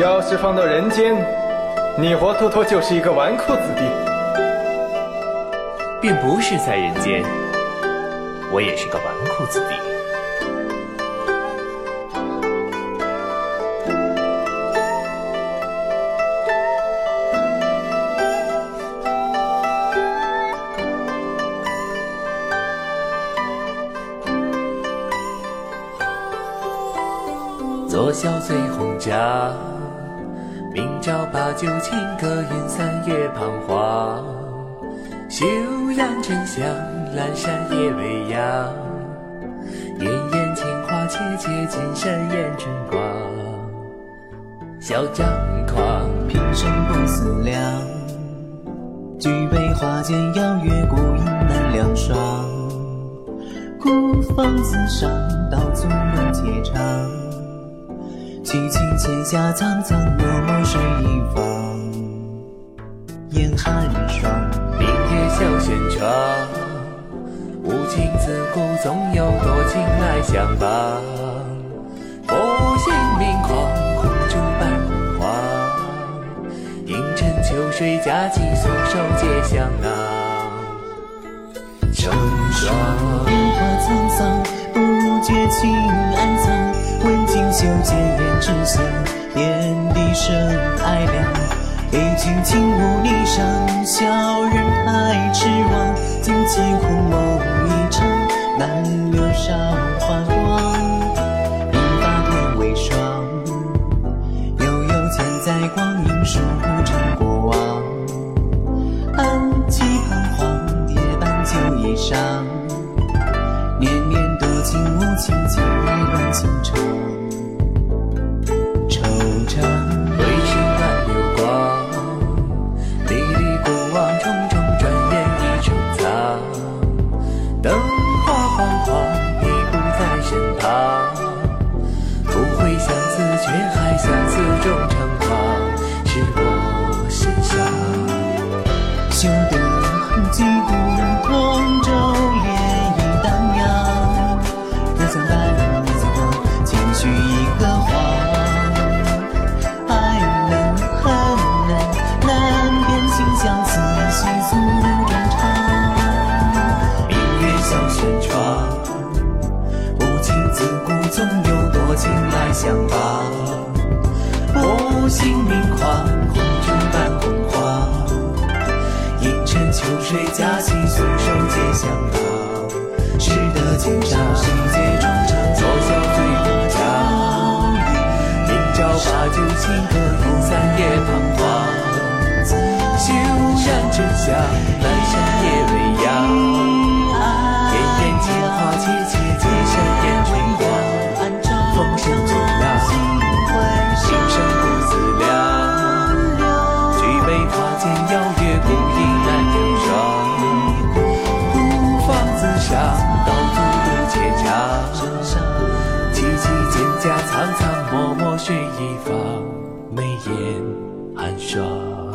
要是放到人间，你活脱脱就是一个纨绔子弟。便不是在人间，我也是个纨绔子弟。昨宵醉红妆，明朝把酒清，歌吟三月彷徨。休养沉香，阑珊夜未央。烟烟青花切切，金山掩春光。笑张狂，平生不思量。举杯花间邀月，孤影难两双。孤芳自赏，道纵有且长。凄清浅霞，苍苍漠漠水一方。严寒霜，明月小轩窗。无情自古总有多情来相伴。我心明狂，红烛伴红黄。映衬秋水佳期，素手结香囊。成双。花沧桑，不觉情暗藏。问锦绣间，胭脂香，遍地生哀凉。一君轻舞霓裳，笑人太痴妄。惊见空梦一场，难留韶华光。鬓发天为霜，悠悠千载光阴，数不成过往。暗寄彷徨，叠斑旧衣裳。年年多情无情，情来乱情长。许一个谎。爱能恨能，难辨情相思，细诉衷肠。明月小轩窗，无情自古总有多情来相伴。我心明狂，红烛伴红黄。映衬秋水佳期，素手结香囊。识得今朝情，歌吟三月彷徨。休养沉香，阑珊夜未央。烟烟青花切切，金山烟春光。风声最浪，平生不思量。举杯花间邀月，孤影难成双。孤芳自赏，道阻独且长。凄凄蒹葭苍苍，脉脉水一方，眉眼寒霜。